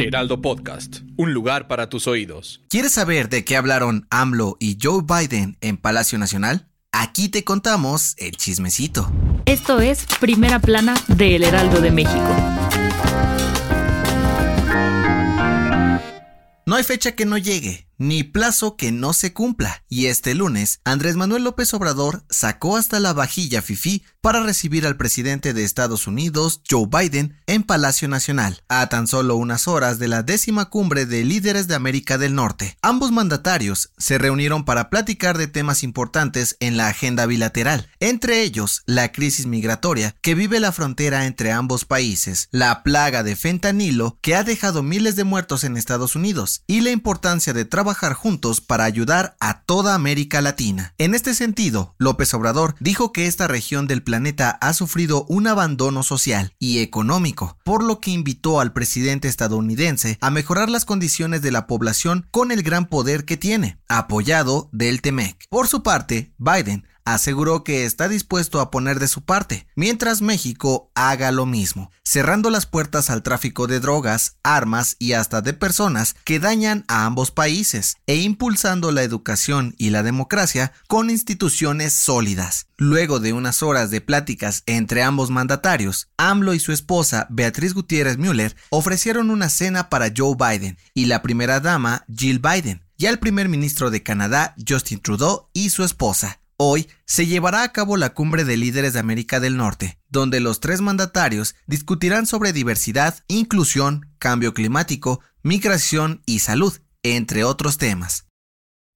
Heraldo Podcast, un lugar para tus oídos. ¿Quieres saber de qué hablaron AMLO y Joe Biden en Palacio Nacional? Aquí te contamos el chismecito. Esto es Primera Plana de El Heraldo de México. No hay fecha que no llegue, ni plazo que no se cumpla. Y este lunes, Andrés Manuel López Obrador sacó hasta la vajilla FIFI para recibir al presidente de Estados Unidos, Joe Biden, en Palacio Nacional, a tan solo unas horas de la décima cumbre de líderes de América del Norte. Ambos mandatarios se reunieron para platicar de temas importantes en la agenda bilateral, entre ellos la crisis migratoria que vive la frontera entre ambos países, la plaga de fentanilo que ha dejado miles de muertos en Estados Unidos y la importancia de trabajar juntos para ayudar a toda América Latina. En este sentido, López Obrador dijo que esta región del planeta ha sufrido un abandono social y económico, por lo que invitó al presidente estadounidense a mejorar las condiciones de la población con el gran poder que tiene, apoyado del TEMEC. Por su parte, Biden aseguró que está dispuesto a poner de su parte, mientras México haga lo mismo, cerrando las puertas al tráfico de drogas, armas y hasta de personas que dañan a ambos países, e impulsando la educación y la democracia con instituciones sólidas. Luego de unas horas de pláticas entre ambos mandatarios, AMLO y su esposa Beatriz Gutiérrez Müller ofrecieron una cena para Joe Biden y la primera dama Jill Biden, y al primer ministro de Canadá Justin Trudeau y su esposa. Hoy se llevará a cabo la cumbre de líderes de América del Norte, donde los tres mandatarios discutirán sobre diversidad, inclusión, cambio climático, migración y salud, entre otros temas.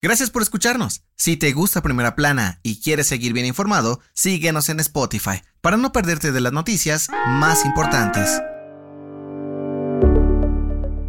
Gracias por escucharnos. Si te gusta Primera Plana y quieres seguir bien informado, síguenos en Spotify para no perderte de las noticias más importantes.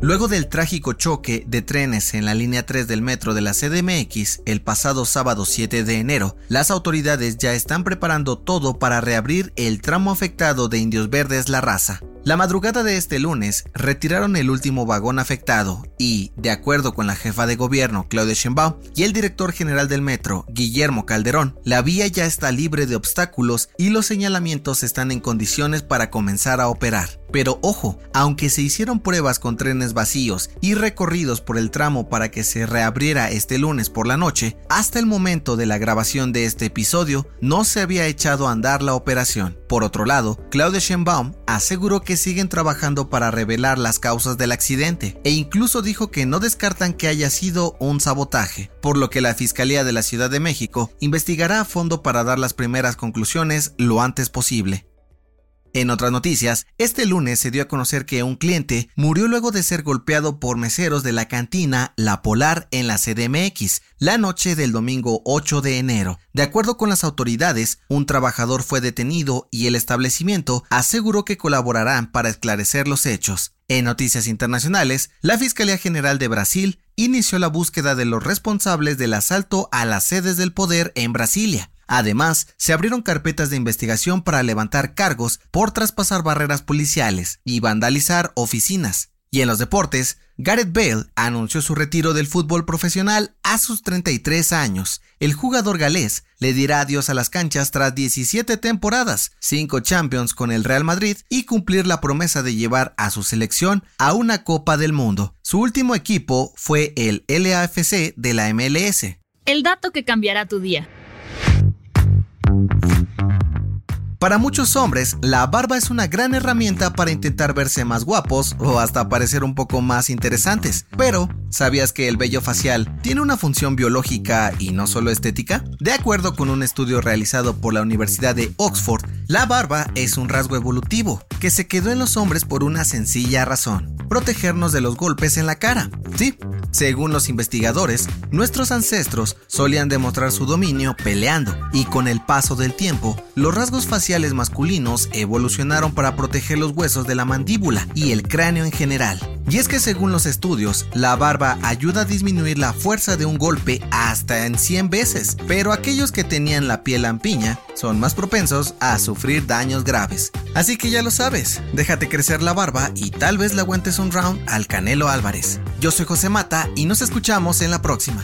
Luego del trágico choque de trenes en la línea 3 del metro de la CDMX el pasado sábado 7 de enero, las autoridades ya están preparando todo para reabrir el tramo afectado de Indios Verdes La Raza. La madrugada de este lunes retiraron el último vagón afectado y, de acuerdo con la jefa de gobierno Claudia Sheinbaum y el director general del metro Guillermo Calderón, la vía ya está libre de obstáculos y los señalamientos están en condiciones para comenzar a operar. Pero ojo, aunque se hicieron pruebas con trenes vacíos y recorridos por el tramo para que se reabriera este lunes por la noche, hasta el momento de la grabación de este episodio no se había echado a andar la operación. Por otro lado, Claudia Sheinbaum aseguró que siguen trabajando para revelar las causas del accidente e incluso dijo que no descartan que haya sido un sabotaje, por lo que la Fiscalía de la Ciudad de México investigará a fondo para dar las primeras conclusiones lo antes posible. En otras noticias, este lunes se dio a conocer que un cliente murió luego de ser golpeado por meseros de la cantina La Polar en la CDMX la noche del domingo 8 de enero. De acuerdo con las autoridades, un trabajador fue detenido y el establecimiento aseguró que colaborarán para esclarecer los hechos. En noticias internacionales, la Fiscalía General de Brasil inició la búsqueda de los responsables del asalto a las sedes del poder en Brasilia. Además, se abrieron carpetas de investigación para levantar cargos por traspasar barreras policiales y vandalizar oficinas. Y en los deportes, Gareth Bale anunció su retiro del fútbol profesional a sus 33 años. El jugador galés le dirá adiós a las canchas tras 17 temporadas, 5 Champions con el Real Madrid y cumplir la promesa de llevar a su selección a una Copa del Mundo. Su último equipo fue el LAFC de la MLS. El dato que cambiará tu día. Para muchos hombres, la barba es una gran herramienta para intentar verse más guapos o hasta parecer un poco más interesantes. Pero, ¿sabías que el vello facial tiene una función biológica y no solo estética? De acuerdo con un estudio realizado por la Universidad de Oxford, la barba es un rasgo evolutivo que se quedó en los hombres por una sencilla razón, protegernos de los golpes en la cara. Sí, según los investigadores, nuestros ancestros solían demostrar su dominio peleando y con el paso del tiempo, los rasgos faciales masculinos evolucionaron para proteger los huesos de la mandíbula y el cráneo en general. Y es que según los estudios, la barba ayuda a disminuir la fuerza de un golpe hasta en 100 veces, pero aquellos que tenían la piel lampiña son más propensos a sufrir daños graves. Así que ya lo sabes, déjate crecer la barba y tal vez le aguantes un round al Canelo Álvarez. Yo soy José Mata y nos escuchamos en la próxima.